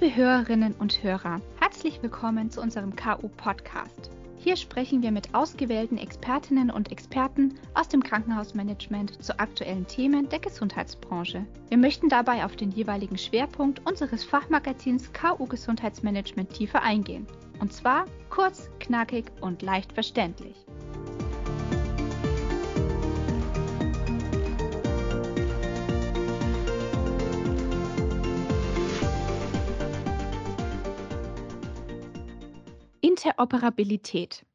Liebe Hörerinnen und Hörer, herzlich willkommen zu unserem KU-Podcast. Hier sprechen wir mit ausgewählten Expertinnen und Experten aus dem Krankenhausmanagement zu aktuellen Themen der Gesundheitsbranche. Wir möchten dabei auf den jeweiligen Schwerpunkt unseres Fachmagazins KU Gesundheitsmanagement tiefer eingehen. Und zwar kurz, knackig und leicht verständlich. Interoperabilität.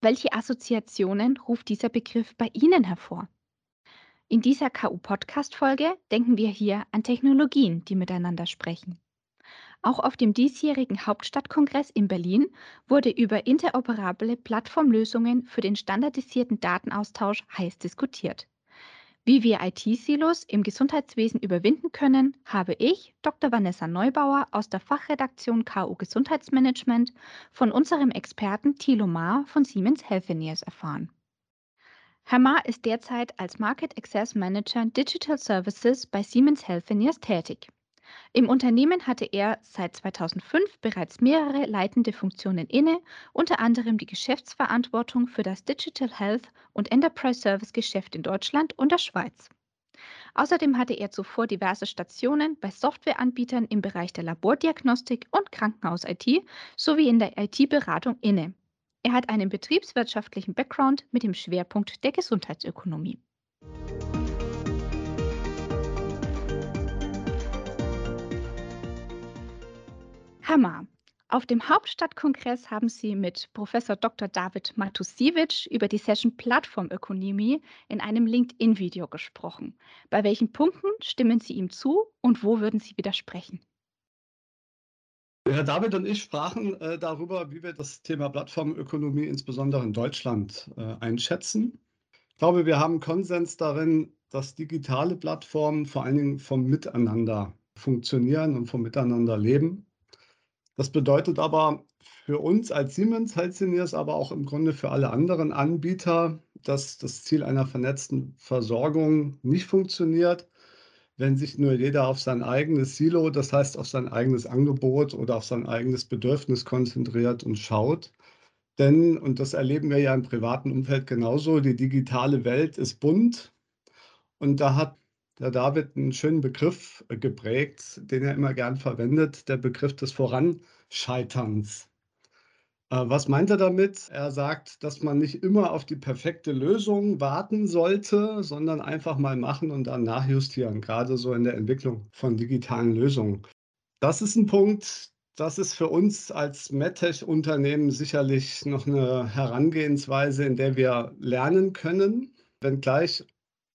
Welche Assoziationen ruft dieser Begriff bei Ihnen hervor? In dieser KU-Podcast-Folge denken wir hier an Technologien, die miteinander sprechen. Auch auf dem diesjährigen Hauptstadtkongress in Berlin wurde über interoperable Plattformlösungen für den standardisierten Datenaustausch heiß diskutiert. Wie wir IT-Silos im Gesundheitswesen überwinden können, habe ich, Dr. Vanessa Neubauer aus der Fachredaktion KU Gesundheitsmanagement, von unserem Experten Thilo Maar von Siemens Healthineers erfahren. Herr Maar ist derzeit als Market Access Manager Digital Services bei Siemens Healthineers tätig. Im Unternehmen hatte er seit 2005 bereits mehrere leitende Funktionen inne, unter anderem die Geschäftsverantwortung für das Digital Health und Enterprise Service Geschäft in Deutschland und der Schweiz. Außerdem hatte er zuvor diverse Stationen bei Softwareanbietern im Bereich der Labordiagnostik und Krankenhaus-IT sowie in der IT-Beratung inne. Er hat einen betriebswirtschaftlichen Background mit dem Schwerpunkt der Gesundheitsökonomie. Hammer. Auf dem Hauptstadtkongress haben Sie mit Professor Dr. David Matusiewicz über die Session Plattformökonomie in einem LinkedIn-Video gesprochen. Bei welchen Punkten stimmen Sie ihm zu und wo würden Sie widersprechen? Herr David und ich sprachen äh, darüber, wie wir das Thema Plattformökonomie insbesondere in Deutschland äh, einschätzen. Ich glaube, wir haben Konsens darin, dass digitale Plattformen vor allen Dingen vom Miteinander funktionieren und vom Miteinander leben. Das bedeutet aber für uns als Siemens Healthineers, aber auch im Grunde für alle anderen Anbieter, dass das Ziel einer vernetzten Versorgung nicht funktioniert, wenn sich nur jeder auf sein eigenes Silo, das heißt auf sein eigenes Angebot oder auf sein eigenes Bedürfnis konzentriert und schaut. Denn, und das erleben wir ja im privaten Umfeld genauso, die digitale Welt ist bunt und da hat der David einen schönen Begriff äh, geprägt, den er immer gern verwendet, der Begriff des Voranscheiterns. Äh, was meint er damit? Er sagt, dass man nicht immer auf die perfekte Lösung warten sollte, sondern einfach mal machen und dann nachjustieren, gerade so in der Entwicklung von digitalen Lösungen. Das ist ein Punkt, das ist für uns als MedTech-Unternehmen sicherlich noch eine Herangehensweise, in der wir lernen können, wenngleich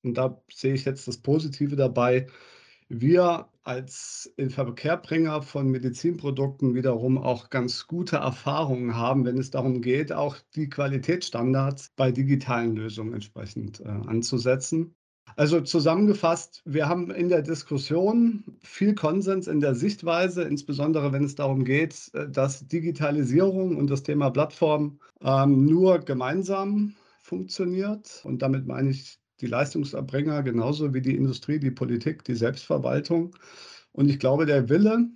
und da sehe ich jetzt das Positive dabei. Wir als Inverkehrbringer von Medizinprodukten wiederum auch ganz gute Erfahrungen haben, wenn es darum geht, auch die Qualitätsstandards bei digitalen Lösungen entsprechend äh, anzusetzen. Also zusammengefasst, wir haben in der Diskussion viel Konsens in der Sichtweise, insbesondere wenn es darum geht, äh, dass Digitalisierung und das Thema Plattform ähm, nur gemeinsam funktioniert. Und damit meine ich die Leistungserbringer genauso wie die Industrie, die Politik, die Selbstverwaltung. Und ich glaube, der Wille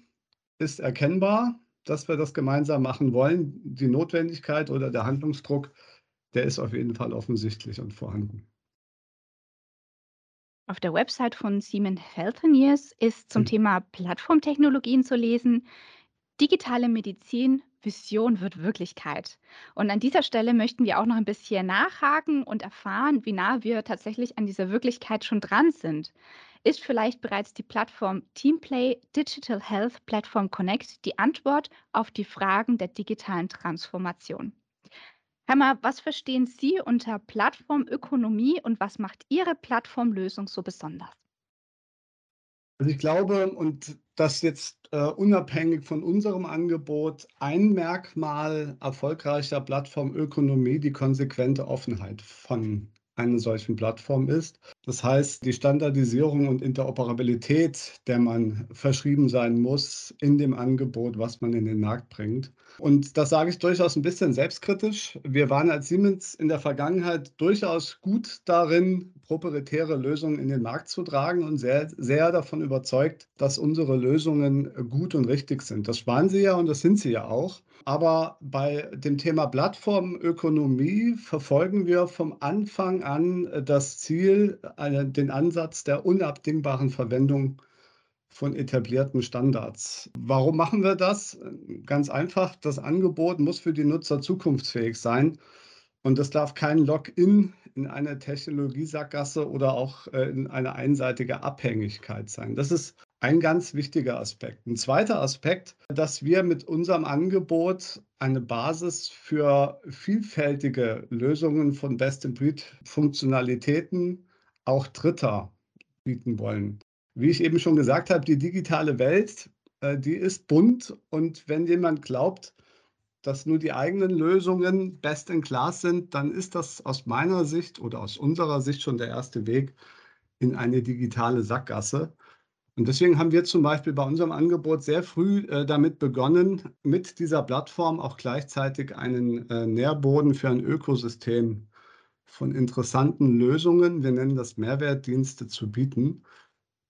ist erkennbar, dass wir das gemeinsam machen wollen. Die Notwendigkeit oder der Handlungsdruck, der ist auf jeden Fall offensichtlich und vorhanden. Auf der Website von Siemens Healthineers ist zum hm. Thema Plattformtechnologien zu lesen, digitale Medizin Vision wird Wirklichkeit. Und an dieser Stelle möchten wir auch noch ein bisschen nachhaken und erfahren, wie nah wir tatsächlich an dieser Wirklichkeit schon dran sind. Ist vielleicht bereits die Plattform Teamplay Digital Health Platform Connect die Antwort auf die Fragen der digitalen Transformation? Hammer, was verstehen Sie unter Plattformökonomie und was macht Ihre Plattformlösung so besonders? Also ich glaube, und das jetzt äh, unabhängig von unserem Angebot, ein Merkmal erfolgreicher Plattformökonomie die konsequente Offenheit von einer solchen Plattform ist. Das heißt, die Standardisierung und Interoperabilität, der man verschrieben sein muss in dem Angebot, was man in den Markt bringt. Und das sage ich durchaus ein bisschen selbstkritisch. Wir waren als Siemens in der Vergangenheit durchaus gut darin, proprietäre Lösungen in den Markt zu tragen und sehr, sehr davon überzeugt, dass unsere Lösungen gut und richtig sind. Das waren sie ja und das sind sie ja auch. Aber bei dem Thema Plattformökonomie verfolgen wir vom Anfang an das Ziel, den Ansatz der unabdingbaren Verwendung von etablierten Standards. Warum machen wir das? Ganz einfach, das Angebot muss für die Nutzer zukunftsfähig sein und das darf kein Login in eine Technologiesackgasse oder auch äh, in eine einseitige Abhängigkeit sein. Das ist ein ganz wichtiger Aspekt. Ein zweiter Aspekt, dass wir mit unserem Angebot eine Basis für vielfältige Lösungen von Best-in-Breed-Funktionalitäten auch Dritter bieten wollen. Wie ich eben schon gesagt habe, die digitale Welt, äh, die ist bunt und wenn jemand glaubt, dass nur die eigenen Lösungen best in class sind, dann ist das aus meiner Sicht oder aus unserer Sicht schon der erste Weg in eine digitale Sackgasse. Und deswegen haben wir zum Beispiel bei unserem Angebot sehr früh äh, damit begonnen, mit dieser Plattform auch gleichzeitig einen äh, Nährboden für ein Ökosystem von interessanten Lösungen, wir nennen das Mehrwertdienste, zu bieten.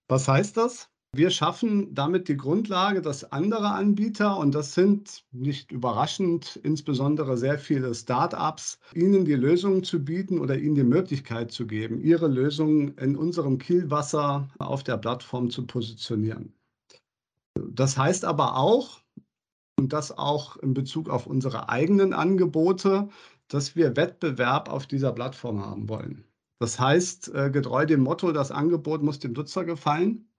Was heißt das? Wir schaffen damit die Grundlage, dass andere Anbieter, und das sind nicht überraschend insbesondere sehr viele Start-ups, ihnen die Lösung zu bieten oder ihnen die Möglichkeit zu geben, ihre Lösungen in unserem Kielwasser auf der Plattform zu positionieren. Das heißt aber auch, und das auch in Bezug auf unsere eigenen Angebote, dass wir Wettbewerb auf dieser Plattform haben wollen. Das heißt, äh, getreu dem Motto, das Angebot muss dem Nutzer gefallen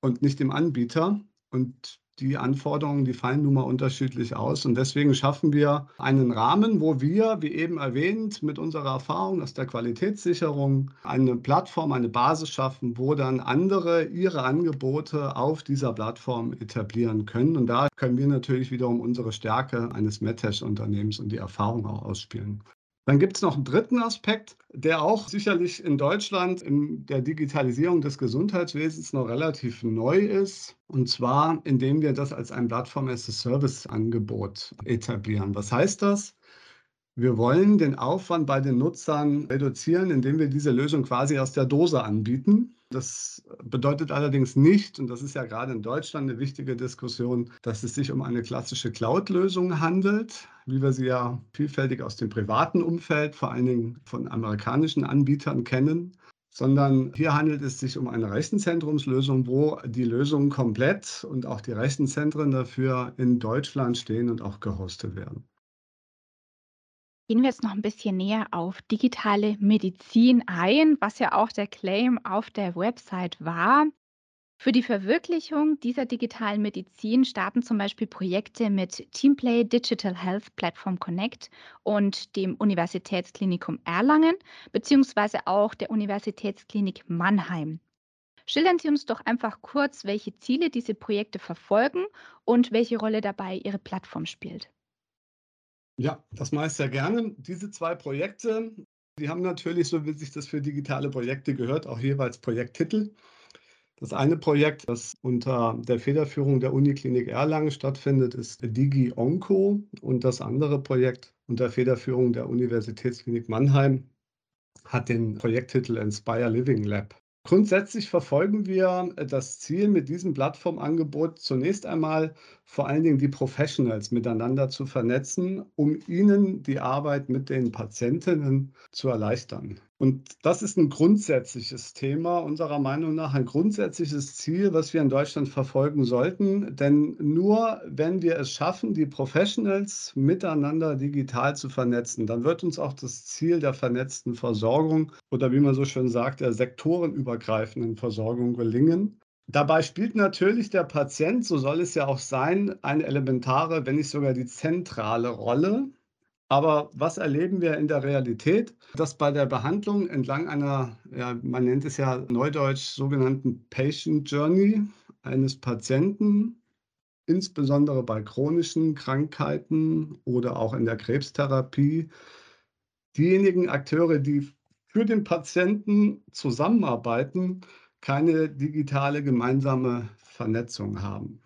und nicht dem Anbieter. Und die Anforderungen, die fallen nun mal unterschiedlich aus. Und deswegen schaffen wir einen Rahmen, wo wir, wie eben erwähnt, mit unserer Erfahrung aus der Qualitätssicherung eine Plattform, eine Basis schaffen, wo dann andere ihre Angebote auf dieser Plattform etablieren können. Und da können wir natürlich wiederum unsere Stärke eines MedTech-Unternehmens und die Erfahrung auch ausspielen. Dann gibt es noch einen dritten Aspekt, der auch sicherlich in Deutschland in der Digitalisierung des Gesundheitswesens noch relativ neu ist. Und zwar, indem wir das als ein Plattform-as-a-Service-Angebot etablieren. Was heißt das? Wir wollen den Aufwand bei den Nutzern reduzieren, indem wir diese Lösung quasi aus der Dose anbieten. Das bedeutet allerdings nicht, und das ist ja gerade in Deutschland eine wichtige Diskussion, dass es sich um eine klassische Cloud-Lösung handelt, wie wir sie ja vielfältig aus dem privaten Umfeld, vor allen Dingen von amerikanischen Anbietern kennen, sondern hier handelt es sich um eine Rechenzentrumslösung, wo die Lösungen komplett und auch die Rechenzentren dafür in Deutschland stehen und auch gehostet werden. Gehen wir jetzt noch ein bisschen näher auf digitale Medizin ein, was ja auch der Claim auf der Website war. Für die Verwirklichung dieser digitalen Medizin starten zum Beispiel Projekte mit Teamplay Digital Health Platform Connect und dem Universitätsklinikum Erlangen beziehungsweise auch der Universitätsklinik Mannheim. Schildern Sie uns doch einfach kurz, welche Ziele diese Projekte verfolgen und welche Rolle dabei Ihre Plattform spielt. Ja, das mache ich sehr gerne. Diese zwei Projekte, die haben natürlich, so wie sich das für digitale Projekte gehört, auch jeweils Projekttitel. Das eine Projekt, das unter der Federführung der Uniklinik Erlangen stattfindet, ist Digi Onco und das andere Projekt unter Federführung der Universitätsklinik Mannheim hat den Projekttitel Inspire Living Lab. Grundsätzlich verfolgen wir äh, das Ziel mit diesem Plattformangebot zunächst einmal vor allen Dingen die Professionals miteinander zu vernetzen, um ihnen die Arbeit mit den Patientinnen zu erleichtern. Und das ist ein grundsätzliches Thema unserer Meinung nach, ein grundsätzliches Ziel, was wir in Deutschland verfolgen sollten. Denn nur wenn wir es schaffen, die Professionals miteinander digital zu vernetzen, dann wird uns auch das Ziel der vernetzten Versorgung oder wie man so schön sagt, der sektorenübergreifenden Versorgung gelingen. Dabei spielt natürlich der Patient, so soll es ja auch sein, eine elementare, wenn nicht sogar die zentrale Rolle. Aber was erleben wir in der Realität? Dass bei der Behandlung entlang einer, ja, man nennt es ja neudeutsch sogenannten Patient Journey eines Patienten, insbesondere bei chronischen Krankheiten oder auch in der Krebstherapie, diejenigen Akteure, die für den Patienten zusammenarbeiten, keine digitale gemeinsame Vernetzung haben.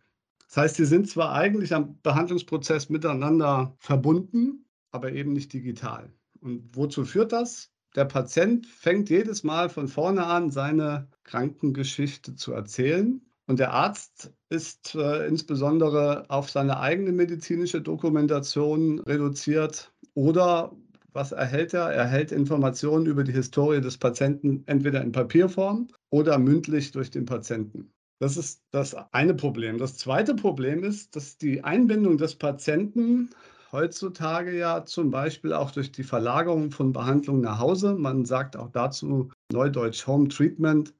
Das heißt, sie sind zwar eigentlich am Behandlungsprozess miteinander verbunden, aber eben nicht digital. Und wozu führt das? Der Patient fängt jedes Mal von vorne an, seine Krankengeschichte zu erzählen. Und der Arzt ist äh, insbesondere auf seine eigene medizinische Dokumentation reduziert. Oder was erhält er? Er erhält Informationen über die Historie des Patienten entweder in Papierform oder mündlich durch den Patienten. Das ist das eine Problem. Das zweite Problem ist, dass die Einbindung des Patienten heutzutage ja zum Beispiel auch durch die Verlagerung von Behandlungen nach Hause, man sagt auch dazu Neudeutsch Home Treatment,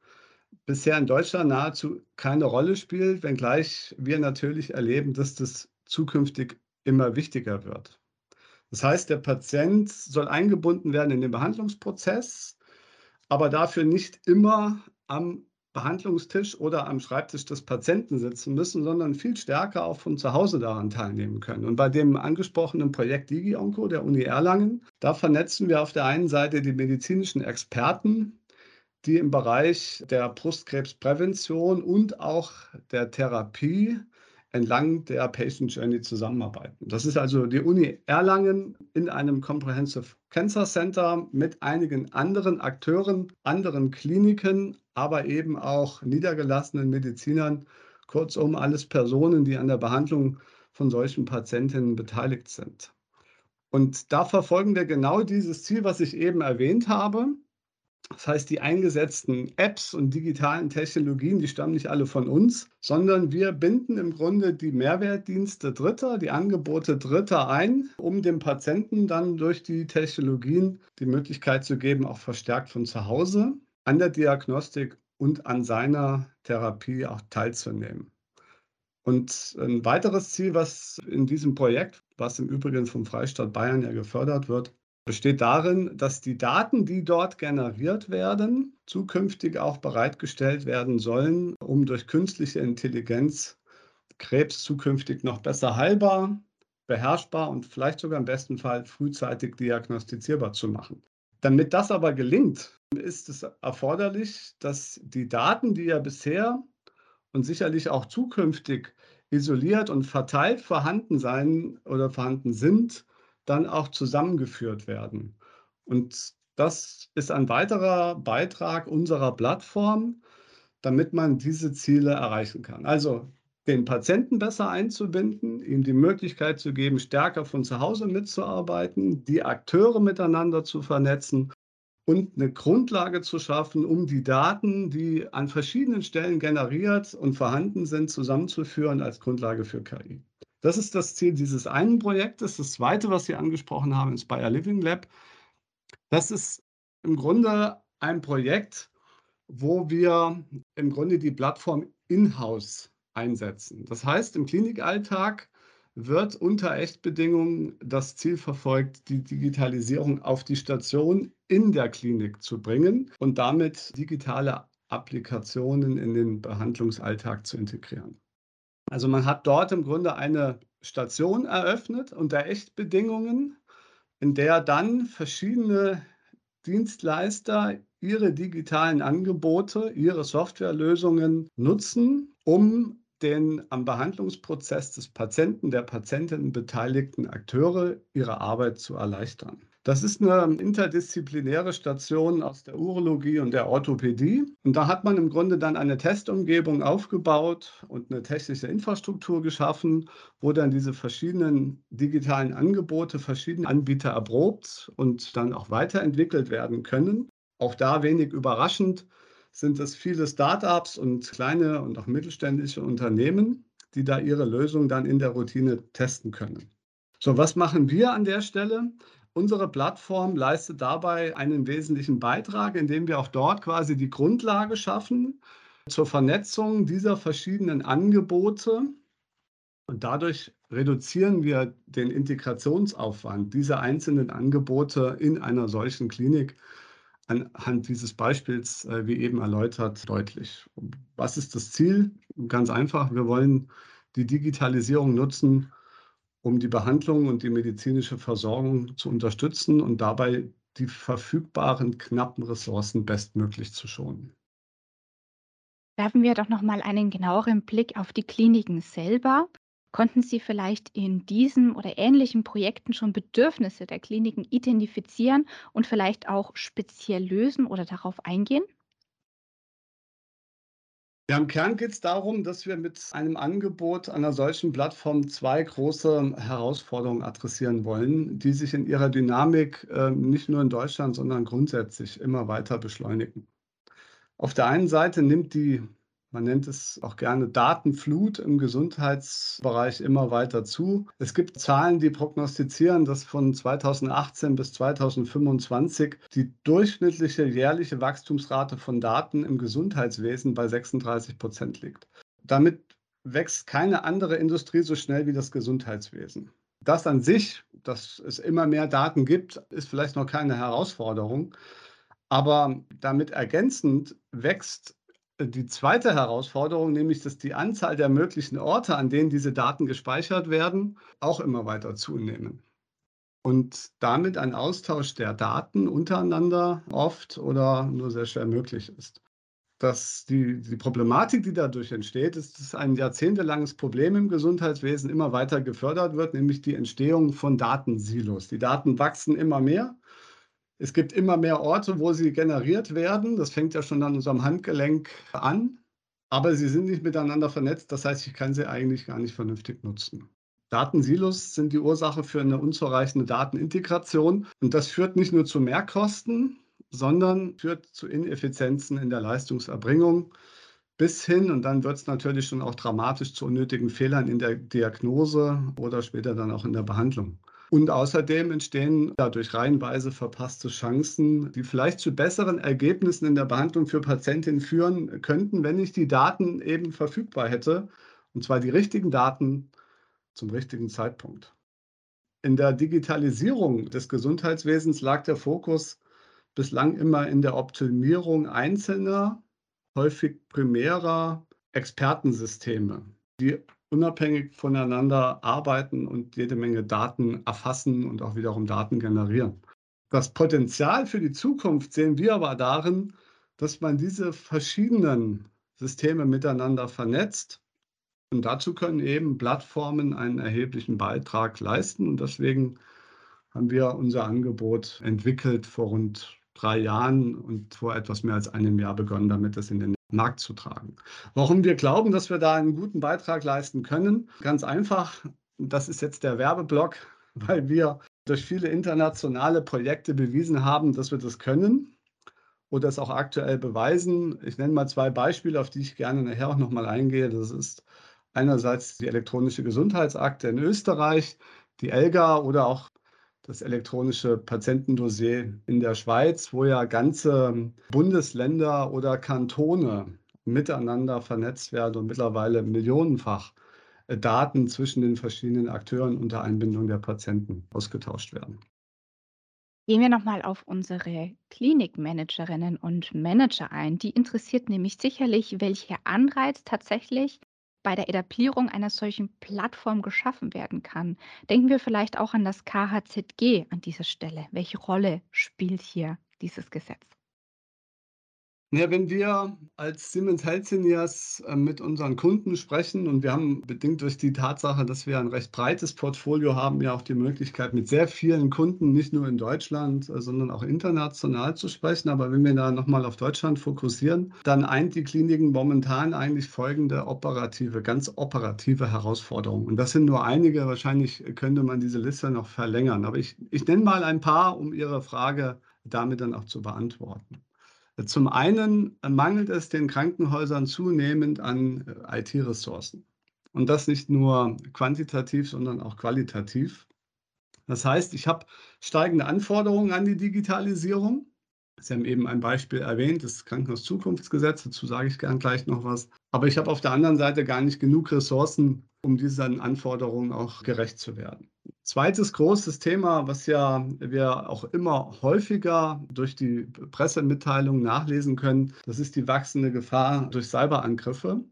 bisher in Deutschland nahezu keine Rolle spielt, wenngleich wir natürlich erleben, dass das zukünftig immer wichtiger wird. Das heißt, der Patient soll eingebunden werden in den Behandlungsprozess, aber dafür nicht immer am Behandlungstisch oder am Schreibtisch des Patienten sitzen müssen, sondern viel stärker auch von zu Hause daran teilnehmen können. Und bei dem angesprochenen Projekt DigiOnco der Uni Erlangen, da vernetzen wir auf der einen Seite die medizinischen Experten, die im Bereich der Brustkrebsprävention und auch der Therapie entlang der Patient Journey zusammenarbeiten. Das ist also die Uni Erlangen in einem Comprehensive Cancer Center mit einigen anderen Akteuren, anderen Kliniken, aber eben auch niedergelassenen Medizinern, kurzum alles Personen, die an der Behandlung von solchen Patientinnen beteiligt sind. Und da verfolgen wir genau dieses Ziel, was ich eben erwähnt habe. Das heißt, die eingesetzten Apps und digitalen Technologien, die stammen nicht alle von uns, sondern wir binden im Grunde die Mehrwertdienste Dritter, die Angebote Dritter ein, um dem Patienten dann durch die Technologien die Möglichkeit zu geben, auch verstärkt von zu Hause an der Diagnostik und an seiner Therapie auch teilzunehmen. Und ein weiteres Ziel, was in diesem Projekt, was im Übrigen vom Freistaat Bayern ja gefördert wird, besteht darin, dass die Daten, die dort generiert werden, zukünftig auch bereitgestellt werden sollen, um durch künstliche Intelligenz Krebs zukünftig noch besser heilbar, beherrschbar und vielleicht sogar im besten Fall frühzeitig diagnostizierbar zu machen. Damit das aber gelingt, ist es erforderlich, dass die Daten, die ja bisher und sicherlich auch zukünftig isoliert und verteilt vorhanden sein oder vorhanden sind, dann auch zusammengeführt werden. Und das ist ein weiterer Beitrag unserer Plattform, damit man diese Ziele erreichen kann. Also den Patienten besser einzubinden, ihm die Möglichkeit zu geben, stärker von zu Hause mitzuarbeiten, die Akteure miteinander zu vernetzen und eine Grundlage zu schaffen, um die Daten, die an verschiedenen Stellen generiert und vorhanden sind, zusammenzuführen als Grundlage für KI. Das ist das Ziel dieses einen Projektes. Das zweite, was Sie angesprochen haben, ist Bayer Living Lab. Das ist im Grunde ein Projekt, wo wir im Grunde die Plattform in-house einsetzen. Das heißt, im Klinikalltag wird unter Echtbedingungen das Ziel verfolgt, die Digitalisierung auf die Station in der Klinik zu bringen und damit digitale Applikationen in den Behandlungsalltag zu integrieren. Also man hat dort im Grunde eine Station eröffnet unter Echtbedingungen, in der dann verschiedene Dienstleister ihre digitalen Angebote, ihre Softwarelösungen nutzen, um den am Behandlungsprozess des Patienten, der Patientin beteiligten Akteure ihre Arbeit zu erleichtern. Das ist eine interdisziplinäre Station aus der Urologie und der Orthopädie. Und da hat man im Grunde dann eine Testumgebung aufgebaut und eine technische Infrastruktur geschaffen, wo dann diese verschiedenen digitalen Angebote, verschiedene Anbieter erprobt und dann auch weiterentwickelt werden können. Auch da wenig überraschend sind es viele Startups und kleine und auch mittelständische Unternehmen, die da ihre Lösung dann in der Routine testen können. So, was machen wir an der Stelle? Unsere Plattform leistet dabei einen wesentlichen Beitrag, indem wir auch dort quasi die Grundlage schaffen zur Vernetzung dieser verschiedenen Angebote. Und dadurch reduzieren wir den Integrationsaufwand dieser einzelnen Angebote in einer solchen Klinik anhand dieses Beispiels, äh, wie eben erläutert, deutlich. Was ist das Ziel? Ganz einfach, wir wollen die Digitalisierung nutzen, um die Behandlung und die medizinische Versorgung zu unterstützen und dabei die verfügbaren knappen Ressourcen bestmöglich zu schonen. Werfen wir doch noch mal einen genaueren Blick auf die Kliniken selber. Konnten Sie vielleicht in diesen oder ähnlichen Projekten schon Bedürfnisse der Kliniken identifizieren und vielleicht auch speziell lösen oder darauf eingehen? Ja, im Kern geht es darum, dass wir mit einem Angebot einer solchen Plattform zwei große Herausforderungen adressieren wollen, die sich in ihrer Dynamik äh, nicht nur in Deutschland, sondern grundsätzlich immer weiter beschleunigen. Auf der einen Seite nimmt die man nennt es auch gerne Datenflut im Gesundheitsbereich immer weiter zu. Es gibt Zahlen, die prognostizieren, dass von 2018 bis 2025 die durchschnittliche jährliche Wachstumsrate von Daten im Gesundheitswesen bei 36 Prozent liegt. Damit wächst keine andere Industrie so schnell wie das Gesundheitswesen. Das an sich, dass es immer mehr Daten gibt, ist vielleicht noch keine Herausforderung. Aber damit ergänzend wächst die zweite Herausforderung, nämlich dass die Anzahl der möglichen Orte, an denen diese Daten gespeichert werden, auch immer weiter zunehmen. Und damit ein Austausch der Daten untereinander oft oder nur sehr schwer möglich ist. Das, die, die Problematik, die dadurch entsteht, ist, dass ein jahrzehntelanges Problem im Gesundheitswesen immer weiter gefördert wird, nämlich die Entstehung von Datensilos. Die Daten wachsen immer mehr es gibt immer mehr Orte, wo sie generiert werden. Das fängt ja schon an unserem Handgelenk an. Aber sie sind nicht miteinander vernetzt. Das heißt, ich kann sie eigentlich gar nicht vernünftig nutzen. Datensilos sind die Ursache für eine unzureichende Datenintegration. Und das führt nicht nur zu Mehrkosten, sondern führt zu Ineffizienzen in der Leistungserbringung bis hin, und dann wird es natürlich schon auch dramatisch zu unnötigen Fehlern in der Diagnose oder später dann auch in der Behandlung. Und außerdem entstehen dadurch reihenweise verpasste Chancen, die vielleicht zu besseren Ergebnissen in der Behandlung für Patientinnen führen könnten, wenn ich die Daten eben verfügbar hätte. Und zwar die richtigen Daten zum richtigen Zeitpunkt. In der Digitalisierung des Gesundheitswesens lag der Fokus bislang immer in der Optimierung einzelner, häufig primärer Expertensysteme, die unabhängig voneinander arbeiten und jede Menge Daten erfassen und auch wiederum Daten generieren. Das Potenzial für die Zukunft sehen wir aber darin, dass man diese verschiedenen Systeme miteinander vernetzt. Und dazu können eben Plattformen einen erheblichen Beitrag leisten. Und deswegen haben wir unser Angebot entwickelt vor rund drei Jahren und vor etwas mehr als einem Jahr begonnen, damit es in den Markt zu tragen. Warum wir glauben, dass wir da einen guten Beitrag leisten können? Ganz einfach, das ist jetzt der Werbeblock, weil wir durch viele internationale Projekte bewiesen haben, dass wir das können oder es auch aktuell beweisen. Ich nenne mal zwei Beispiele, auf die ich gerne nachher auch nochmal eingehe. Das ist einerseits die elektronische Gesundheitsakte in Österreich, die ELGA oder auch das elektronische Patientendossier in der Schweiz, wo ja ganze Bundesländer oder Kantone miteinander vernetzt werden und mittlerweile millionenfach äh, Daten zwischen den verschiedenen Akteuren unter Einbindung der Patienten ausgetauscht werden. Gehen wir nochmal auf unsere Klinikmanagerinnen und Manager ein. Die interessiert nämlich sicherlich, welcher Anreiz tatsächlich bei der Etablierung einer solchen Plattform geschaffen werden kann. Denken wir vielleicht auch an das KHZG an dieser Stelle. Welche Rolle spielt hier dieses Gesetz? Ja, wenn wir als Siemens Healthineers äh, mit unseren Kunden sprechen und wir haben bedingt durch die Tatsache, dass wir ein recht breites Portfolio haben, ja auch die Möglichkeit, mit sehr vielen Kunden, nicht nur in Deutschland, äh, sondern auch international zu sprechen. Aber wenn wir da nochmal auf Deutschland fokussieren, dann eint die Kliniken momentan eigentlich folgende operative, ganz operative Herausforderungen. Und das sind nur einige, wahrscheinlich könnte man diese Liste noch verlängern. Aber ich, ich nenne mal ein paar, um Ihre Frage damit dann auch zu beantworten. Zum einen mangelt es den Krankenhäusern zunehmend an äh, IT-Ressourcen. Und das nicht nur quantitativ, sondern auch qualitativ. Das heißt, ich habe steigende Anforderungen an die Digitalisierung. Sie haben eben ein Beispiel erwähnt, das Krankenhauszukunftsgesetz, dazu sage ich gern gleich noch was. Aber ich habe auf der anderen Seite gar nicht genug Ressourcen, um diesen Anforderungen auch gerecht zu werden. Zweites großes Thema, was ja wir auch immer häufiger durch die Pressemitteilungen nachlesen können, das ist die wachsende Gefahr durch Cyberangriffe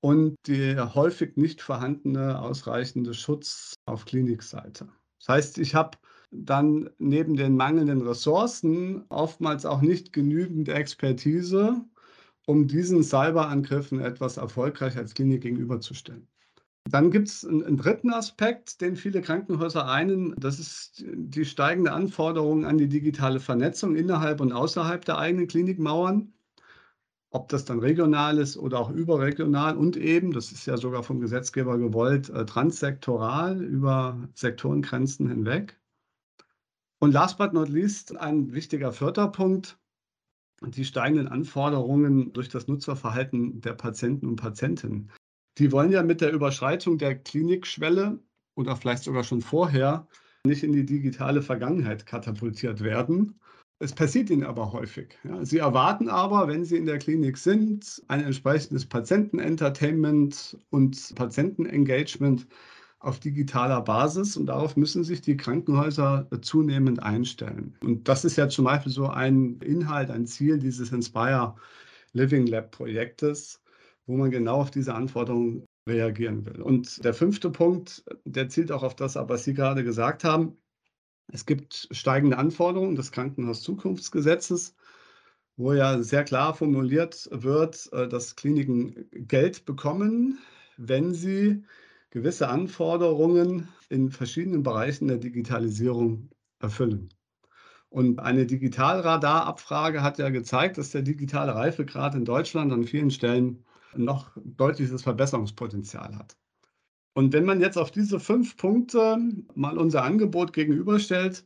und der häufig nicht vorhandene ausreichende Schutz auf Klinikseite. Das heißt, ich habe dann neben den mangelnden Ressourcen oftmals auch nicht genügend Expertise, um diesen Cyberangriffen etwas erfolgreich als Klinik gegenüberzustellen. Dann gibt es einen, einen dritten Aspekt, den viele Krankenhäuser einen. Das ist die steigende Anforderung an die digitale Vernetzung innerhalb und außerhalb der eigenen Klinikmauern. Ob das dann regional ist oder auch überregional und eben, das ist ja sogar vom Gesetzgeber gewollt, äh, transsektoral über Sektorengrenzen hinweg. Und last but not least, ein wichtiger vierter Punkt, die steigenden Anforderungen durch das Nutzerverhalten der Patienten und Patientinnen. Die wollen ja mit der Überschreitung der Klinikschwelle oder vielleicht sogar schon vorher nicht in die digitale Vergangenheit katapultiert werden. Es passiert ihnen aber häufig. Ja. Sie erwarten aber, wenn sie in der Klinik sind, ein entsprechendes Patientenentertainment und Patientenengagement auf digitaler Basis und darauf müssen sich die Krankenhäuser zunehmend einstellen. Und das ist ja zum Beispiel so ein Inhalt, ein Ziel dieses Inspire Living Lab Projektes, wo man genau auf diese Anforderungen reagieren will. Und der fünfte Punkt, der zielt auch auf das ab, was Sie gerade gesagt haben. Es gibt steigende Anforderungen des Krankenhauszukunftsgesetzes, wo ja sehr klar formuliert wird, äh, dass Kliniken Geld bekommen, wenn sie gewisse Anforderungen in verschiedenen Bereichen der Digitalisierung erfüllen. Und eine Digitalradarabfrage hat ja gezeigt, dass der digitale Reifegrad in Deutschland an vielen Stellen noch deutliches Verbesserungspotenzial hat. Und wenn man jetzt auf diese fünf Punkte mal unser Angebot gegenüberstellt,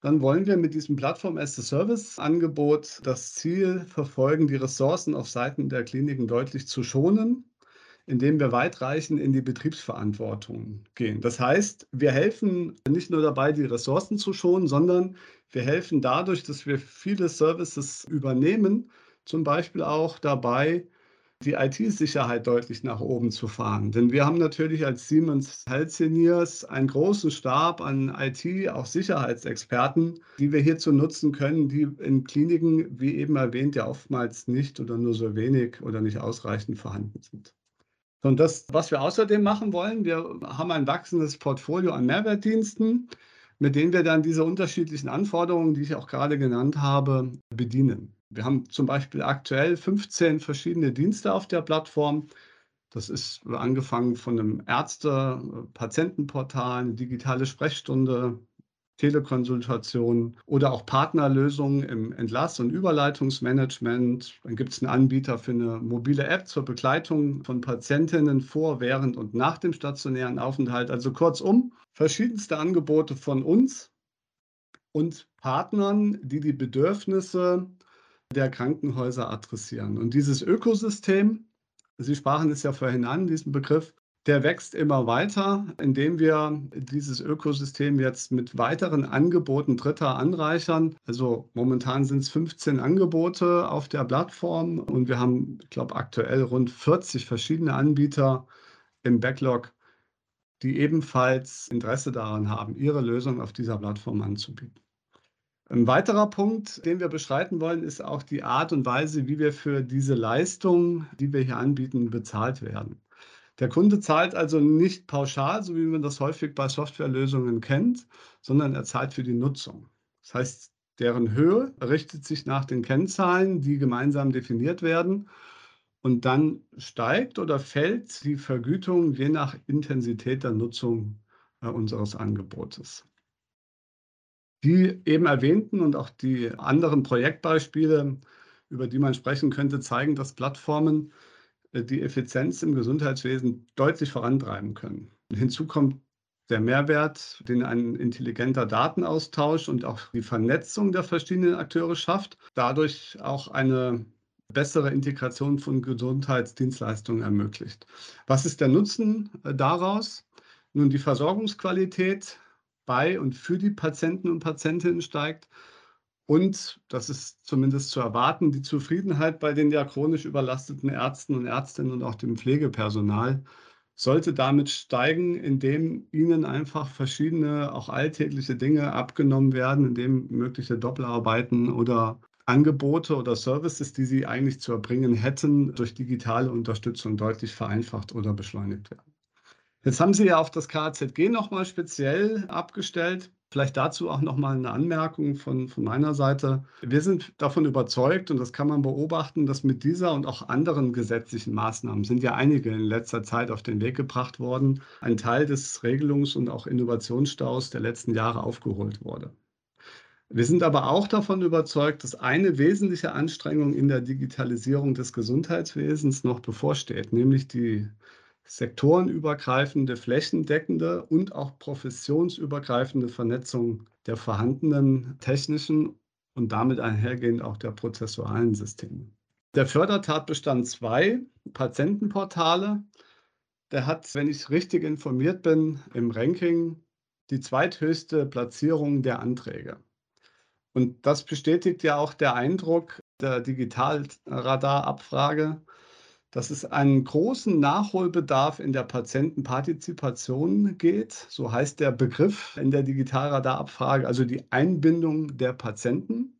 dann wollen wir mit diesem Plattform-as-a-Service-Angebot das Ziel verfolgen, die Ressourcen auf Seiten der Kliniken deutlich zu schonen, indem wir weitreichend in die Betriebsverantwortung gehen. Das heißt, wir helfen nicht nur dabei, die Ressourcen zu schonen, sondern wir helfen dadurch, dass wir viele Services übernehmen, zum Beispiel auch dabei, die IT-Sicherheit deutlich nach oben zu fahren. Denn wir haben natürlich als Siemens Healthineers einen großen Stab an IT, auch Sicherheitsexperten, die wir hierzu nutzen können, die in Kliniken, wie eben erwähnt, ja oftmals nicht oder nur so wenig oder nicht ausreichend vorhanden sind. Und das, was wir außerdem machen wollen, wir haben ein wachsendes Portfolio an Mehrwertdiensten, mit denen wir dann diese unterschiedlichen Anforderungen, die ich auch gerade genannt habe, bedienen. Wir haben zum Beispiel aktuell 15 verschiedene Dienste auf der Plattform. Das ist angefangen von einem Ärzte-Patientenportal, eine digitale Sprechstunde, Telekonsultation oder auch Partnerlösungen im Entlass- und Überleitungsmanagement. Dann gibt es einen Anbieter für eine mobile App zur Begleitung von Patientinnen vor, während und nach dem stationären Aufenthalt. Also kurzum, verschiedenste Angebote von uns und Partnern, die die Bedürfnisse der Krankenhäuser adressieren. Und dieses Ökosystem, Sie sprachen es ja vorhin an, diesen Begriff, der wächst immer weiter, indem wir dieses Ökosystem jetzt mit weiteren Angeboten Dritter anreichern. Also momentan sind es 15 Angebote auf der Plattform und wir haben, ich glaube, aktuell rund 40 verschiedene Anbieter im Backlog, die ebenfalls Interesse daran haben, ihre Lösung auf dieser Plattform anzubieten. Ein weiterer Punkt, den wir beschreiten wollen, ist auch die Art und Weise, wie wir für diese Leistung, die wir hier anbieten, bezahlt werden. Der Kunde zahlt also nicht pauschal, so wie man das häufig bei Softwarelösungen kennt, sondern er zahlt für die Nutzung. Das heißt, deren Höhe richtet sich nach den Kennzahlen, die gemeinsam definiert werden. Und dann steigt oder fällt die Vergütung je nach Intensität der Nutzung äh, unseres Angebotes. Die eben erwähnten und auch die anderen Projektbeispiele, über die man sprechen könnte, zeigen, dass Plattformen äh, die Effizienz im Gesundheitswesen deutlich vorantreiben können. Hinzu kommt der Mehrwert, den ein intelligenter Datenaustausch und auch die Vernetzung der verschiedenen Akteure schafft, dadurch auch eine bessere Integration von Gesundheitsdienstleistungen ermöglicht. Was ist der Nutzen äh, daraus? Nun, die Versorgungsqualität bei und für die Patienten und Patientinnen steigt. Und, das ist zumindest zu erwarten, die Zufriedenheit bei den ja chronisch überlasteten Ärzten und Ärztinnen und auch dem Pflegepersonal sollte damit steigen, indem ihnen einfach verschiedene, auch alltägliche Dinge abgenommen werden, indem mögliche Doppelarbeiten oder Angebote oder Services, die sie eigentlich zu erbringen hätten, durch digitale Unterstützung deutlich vereinfacht oder beschleunigt werden. Jetzt haben Sie ja auf das KZG nochmal speziell abgestellt. Vielleicht dazu auch noch mal 'ne Anmerkung von von meiner Seite. Wir sind davon überzeugt, und das kann man beobachten, dass mit dieser und auch anderen gesetzlichen Maßnahmen sind ja einige in letzter Zeit auf den Weg gebracht worden, ein Teil des Regelungs und auch Innovationsstaus der letzten Jahre aufgeholt wurde. Wir sind aber auch davon überzeugt, dass eine wesentliche Anstrengung in der Digitalisierung des Gesundheitswesens noch bevorsteht, nämlich die sektorenübergreifende, flächendeckende und auch professionsübergreifende Vernetzung der vorhandenen technischen und damit einhergehend auch der prozessualen Systeme. Der Fördertatbestand 2, Patientenportale, der hat, wenn ich richtig informiert bin, im Ranking die zweithöchste Platzierung der Anträge. Und das bestätigt ja auch der Eindruck der Digitalradar-Abfrage, dass es einen großen Nachholbedarf in der Patientenpartizipation geht. So heißt der Begriff in der Digitalradar-Abfrage, also die Einbindung der Patienten.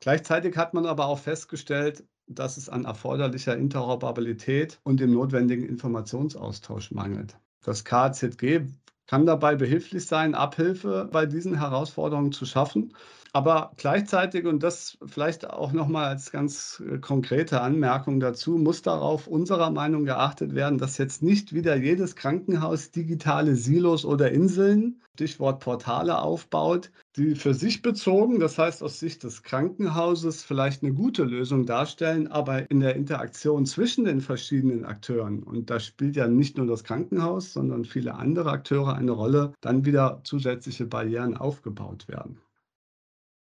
Gleichzeitig hat man aber auch festgestellt, dass es an erforderlicher Interoperabilität und dem notwendigen Informationsaustausch mangelt. Das KZG kann dabei behilflich sein, Abhilfe bei diesen Herausforderungen zu schaffen. Aber gleichzeitig, und das vielleicht auch noch mal als ganz äh, konkrete Anmerkung dazu, muss darauf unserer Meinung geachtet werden, dass jetzt nicht wieder jedes Krankenhaus digitale Silos oder Inseln, Stichwort Portale aufbaut, die für sich bezogen, das heißt aus Sicht des Krankenhauses vielleicht eine gute Lösung darstellen, aber in der Interaktion zwischen den verschiedenen Akteuren, und da spielt ja nicht nur das Krankenhaus, sondern viele andere Akteure eine Rolle, dann wieder zusätzliche Barrieren aufgebaut werden.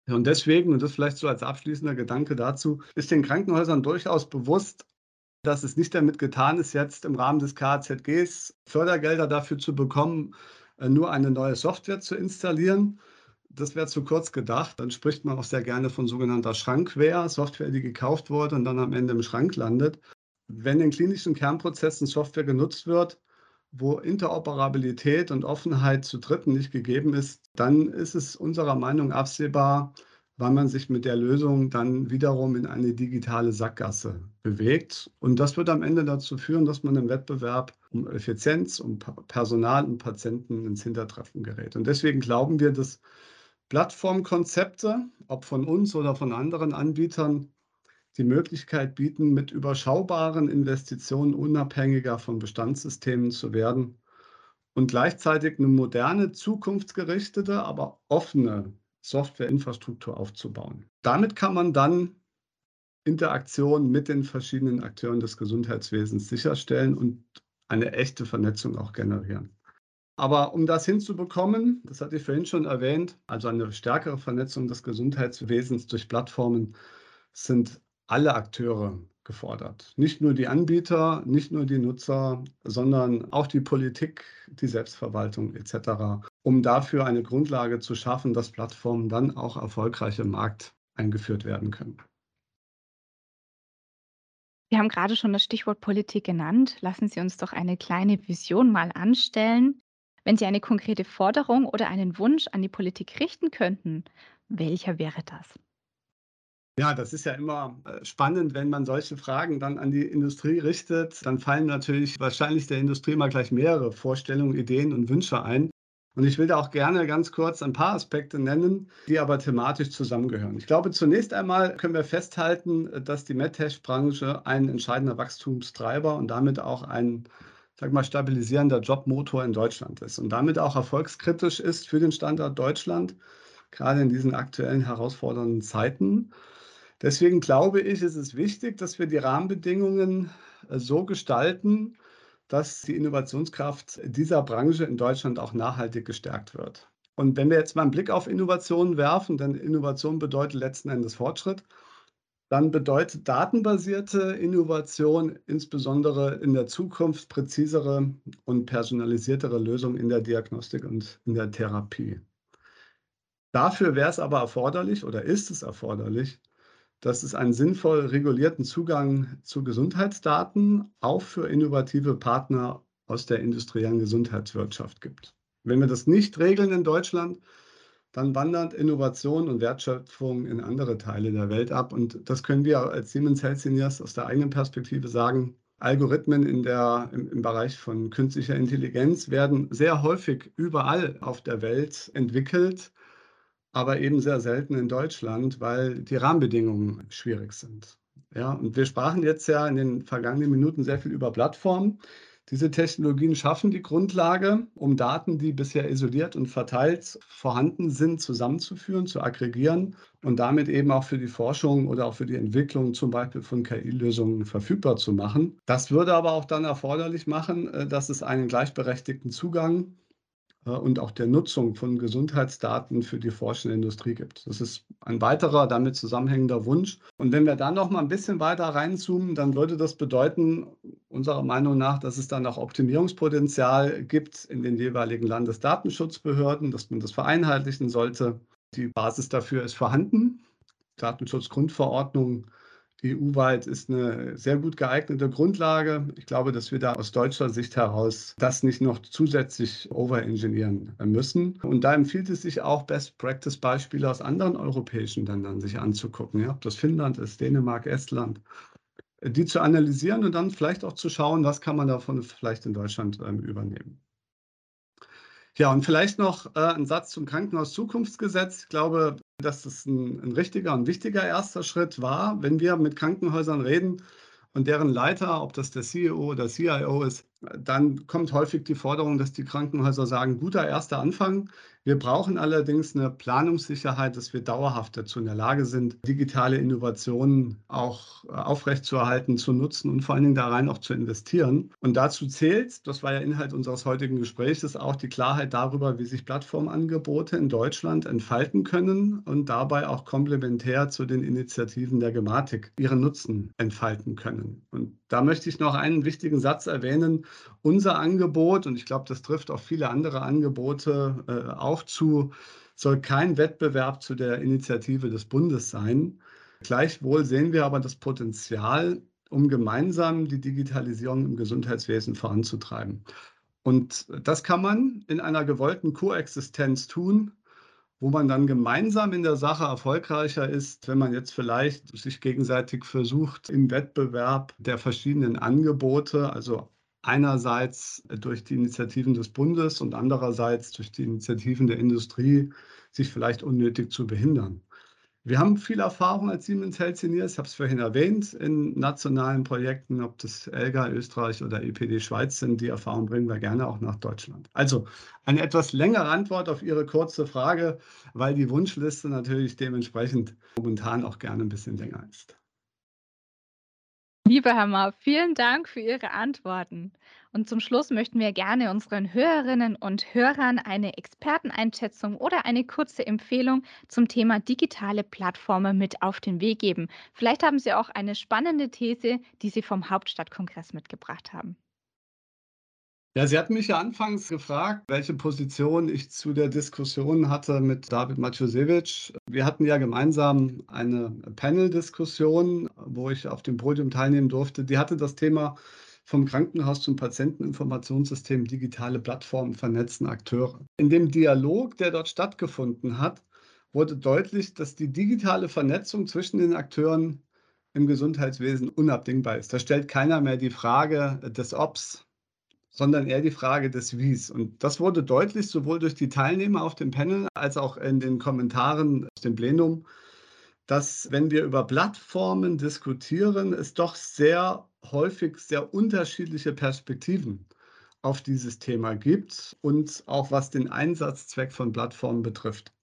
Und deswegen, und das vielleicht so als abschließender Gedanke dazu, ist den Krankenhäusern durchaus bewusst, dass es nicht damit getan ist, jetzt im Rahmen des KZGs Fördergelder dafür zu bekommen, nur eine neue Software zu installieren. Das wäre zu kurz gedacht. Dann spricht man auch sehr gerne von sogenannter Schrankware, Software, die gekauft wurde und dann am Ende im Schrank landet. Wenn in klinischen Kernprozessen Software genutzt wird, wo Interoperabilität und Offenheit zu Dritten nicht gegeben ist, dann ist es unserer Meinung absehbar, weil man sich mit der Lösung dann wiederum in eine digitale Sackgasse bewegt. Und das wird am Ende dazu führen, dass man im Wettbewerb um Effizienz, um Personal und Patienten ins Hintertreffen gerät. Und deswegen glauben wir, dass Plattformkonzepte, ob von uns oder von anderen Anbietern, die Möglichkeit bieten, mit überschaubaren Investitionen unabhängiger von Bestandssystemen zu werden und gleichzeitig eine moderne, zukunftsgerichtete, aber offene Softwareinfrastruktur aufzubauen. Damit kann man dann Interaktion mit den verschiedenen Akteuren des Gesundheitswesens sicherstellen und eine echte Vernetzung auch generieren. Aber um das hinzubekommen, das hatte ich vorhin schon erwähnt, also eine stärkere Vernetzung des Gesundheitswesens durch Plattformen, sind alle Akteure gefordert. Nicht nur die Anbieter, nicht nur die Nutzer, sondern auch die Politik, die Selbstverwaltung etc., um dafür eine Grundlage zu schaffen, dass Plattformen dann auch erfolgreich im Markt eingeführt werden können. Sie haben gerade schon das Stichwort Politik genannt. Lassen Sie uns doch eine kleine Vision mal anstellen. Wenn Sie eine konkrete Forderung oder einen Wunsch an die Politik richten könnten, welcher wäre das? Ja, das ist ja immer äh, spannend, wenn man solche Fragen dann an die Industrie richtet. Dann fallen natürlich wahrscheinlich der Industrie mal gleich mehrere Vorstellungen, Ideen und Wünsche ein. Und ich will da auch gerne ganz kurz ein paar Aspekte nennen, die aber thematisch zusammengehören. Ich glaube, zunächst einmal können wir festhalten, dass die MedTech-Branche ein entscheidender Wachstumstreiber und damit auch ein sag mal, stabilisierender Jobmotor in Deutschland ist und damit auch erfolgskritisch ist für den Standort Deutschland, gerade in diesen aktuellen herausfordernden Zeiten. Deswegen glaube ich, ist es wichtig, dass wir die Rahmenbedingungen äh, so gestalten, dass die Innovationskraft dieser Branche in Deutschland auch nachhaltig gestärkt wird. Und wenn wir jetzt mal einen Blick auf Innovationen werfen, denn Innovation bedeutet letzten Endes Fortschritt, dann bedeutet datenbasierte Innovation insbesondere in der Zukunft präzisere und personalisiertere Lösungen in der Diagnostik und in der Therapie. Dafür wäre es aber erforderlich oder ist es erforderlich, dass es einen sinnvoll regulierten Zugang zu Gesundheitsdaten auch für innovative Partner aus der industriellen Gesundheitswirtschaft gibt. Wenn wir das nicht regeln in Deutschland, dann wandert Innovation und Wertschöpfung in andere Teile der Welt ab. Und das können wir als Siemens Healthineers aus der eigenen Perspektive sagen, Algorithmen in der, im, im, Bereich von künstlicher Intelligenz werden sehr häufig überall auf der Welt entwickelt, aber eben sehr selten in Deutschland, weil die Rahmenbedingungen schwierig sind. Ja, und wir sprachen jetzt ja in den vergangenen Minuten sehr viel über Plattformen. Diese Technologien schaffen die Grundlage, um Daten, die bisher isoliert und verteilt vorhanden sind, zusammenzuführen, zu aggregieren und damit eben auch für die Forschung oder auch für die Entwicklung zum Beispiel von KI-Lösungen verfügbar zu machen. Das würde aber auch dann erforderlich machen, äh, dass es einen gleichberechtigten Zugang und auch der Nutzung von Gesundheitsdaten für die forschende Industrie gibt. Das ist ein weiterer damit zusammenhängender Wunsch. Und wenn wir dann noch mal ein bisschen weiter reinzoomen, dann würde das bedeuten, unserer Meinung nach, dass es dann auch Optimierungspotenzial gibt in den jeweiligen Landesdatenschutzbehörden, dass man das vereinheitlichen sollte. Die Basis dafür ist vorhanden. Datenschutzgrundverordnung EU-weit ist eine sehr gut geeignete Grundlage. Ich glaube, dass wir da aus deutscher Sicht heraus das nicht noch zusätzlich overengineeren müssen. Und da empfiehlt es sich auch, Best-Practice-Beispiele aus anderen europäischen Ländern sich anzugucken. Ja, ob das Finnland ist, Dänemark, Estland, die zu analysieren und dann vielleicht auch zu schauen, was kann man davon vielleicht in Deutschland ähm, übernehmen. Ja, und vielleicht noch äh, ein Satz zum Krankenhauszukunftsgesetz. Ich glaube, dass das ein, ein richtiger und wichtiger erster Schritt war. Wenn wir mit Krankenhäusern reden und deren Leiter, ob das der CEO oder CIO ist, dann kommt häufig die Forderung, dass die Krankenhäuser sagen, guter erster Anfang. Wir brauchen allerdings eine Planungssicherheit, dass wir dauerhaft dazu in der Lage sind, digitale Innovationen auch äh, aufrechtzuerhalten, zu nutzen und vor allen Dingen da rein auch zu investieren. Und dazu zählt, das war ja Inhalt unseres heutigen Gesprächs, auch die Klarheit darüber, wie sich Plattformangebote in Deutschland entfalten können und dabei auch komplementär zu den Initiativen der Gematik ihren Nutzen entfalten können. Und da möchte ich noch einen wichtigen Satz erwähnen. Unser Angebot, und ich glaube, das trifft auf viele andere Angebote äh, auch zu, soll kein Wettbewerb zu der Initiative des Bundes sein. Gleichwohl sehen wir aber das Potenzial, um gemeinsam die Digitalisierung im Gesundheitswesen voranzutreiben. Und das kann man in einer gewollten Koexistenz tun wo man dann gemeinsam in der Sache erfolgreicher ist, wenn man jetzt vielleicht sich gegenseitig versucht, im Wettbewerb der verschiedenen Angebote, also einerseits durch die Initiativen des Bundes und andererseits durch die Initiativen der Industrie, sich vielleicht unnötig zu behindern. Wir haben viel Erfahrung als Siemens Healthineers, ich habe es vorhin erwähnt, in nationalen Projekten, ob das ELGA Österreich oder EPD Schweiz sind. Die Erfahrung bringen wir gerne auch nach Deutschland. Also eine etwas längere Antwort auf Ihre kurze Frage, weil die Wunschliste natürlich dementsprechend momentan auch gerne ein bisschen länger ist. Lieber Herr Mau, vielen Dank für Ihre Antworten. Und zum Schluss möchten wir gerne unseren Hörerinnen und Hörern eine Experteneinschätzung oder eine kurze Empfehlung zum Thema digitale Plattformen mit auf den Weg geben. Vielleicht haben Sie auch eine spannende These, die Sie vom Hauptstadtkongress mitgebracht haben. Ja, Sie hatten mich ja anfangs gefragt, welche Position ich zu der Diskussion hatte mit David Maciusewicz. Wir hatten ja gemeinsam eine Panel-Diskussion, wo ich auf dem Podium teilnehmen durfte. Die hatte das Thema vom Krankenhaus zum Patienteninformationssystem digitale Plattformen vernetzen Akteure. In dem Dialog, der dort stattgefunden hat, wurde deutlich, dass die digitale Vernetzung zwischen den Akteuren im Gesundheitswesen unabdingbar ist. Da stellt keiner mehr die Frage des Obs, sondern eher die Frage des Wies. Und das wurde deutlich sowohl durch die Teilnehmer auf dem Panel als auch in den Kommentaren aus dem Plenum, dass wenn wir über Plattformen diskutieren, es doch sehr häufig sehr unterschiedliche Perspektiven auf dieses Thema gibt und auch was den Einsatzzweck von Plattformen betrifft.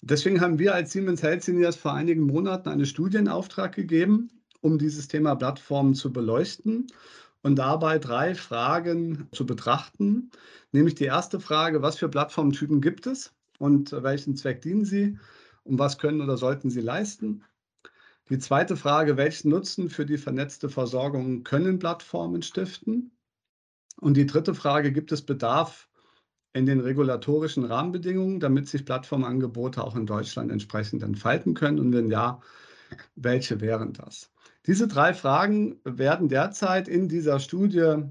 Deswegen haben wir als Siemens Healthineers vor einigen Monaten einen Studienauftrag gegeben, um dieses Thema Plattformen zu beleuchten und dabei drei Fragen zu betrachten. Nämlich die erste Frage, was für Plattformtypen gibt es und welchen Zweck dienen sie und was können oder sollten sie leisten? Die zweite Frage, welchen Nutzen für die vernetzte Versorgung können Plattformen stiften? Und die dritte Frage, gibt es Bedarf in den regulatorischen Rahmenbedingungen, damit sich Plattformangebote auch in Deutschland entsprechend entfalten können? Und wenn ja, welche wären das? Diese drei Fragen werden derzeit in dieser Studie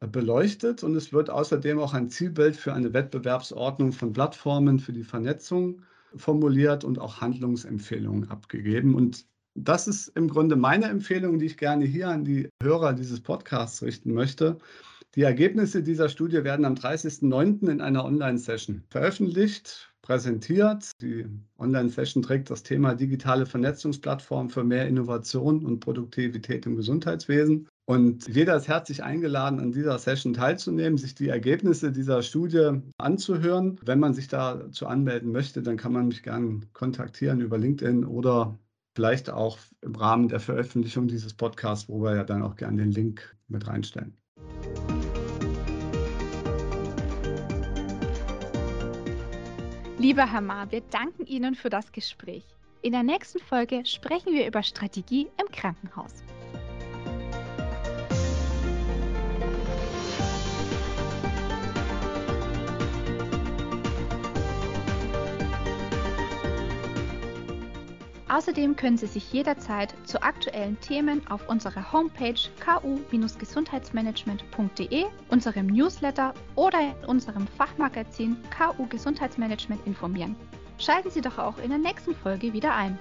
äh, beleuchtet und es wird außerdem auch ein Zielbild für eine Wettbewerbsordnung von Plattformen für die Vernetzung formuliert und auch Handlungsempfehlungen abgegeben. Und Das ist im Grunde meine Empfehlung, die ich gerne hier an die Hörer dieses Podcasts richten möchte. Die Ergebnisse dieser Studie werden am 30.09. in einer Online-Session veröffentlicht, präsentiert. Die Online-Session trägt das Thema digitale Vernetzungsplattform für mehr Innovation und Produktivität im Gesundheitswesen. Und jeder ist herzlich eingeladen, an dieser Session teilzunehmen, sich die Ergebnisse dieser Studie anzuhören. Wenn man sich dazu anmelden möchte, dann kann man mich gerne kontaktieren über LinkedIn oder vielleicht auch im Rahmen der Veröffentlichung dieses Podcasts, wo wir ja dann auch gerne den Link mit reinstellen. Lieber Herr Ma, wir danken Ihnen für das Gespräch. In der nächsten Folge sprechen wir über Strategie im Krankenhaus. Außerdem können Sie sich jederzeit zu aktuellen Themen auf unserer Homepage ku-gesundheitsmanagement.de, unserem Newsletter oder in unserem Fachmagazin KU Gesundheitsmanagement informieren. Schalten Sie doch auch in der nächsten Folge wieder ein.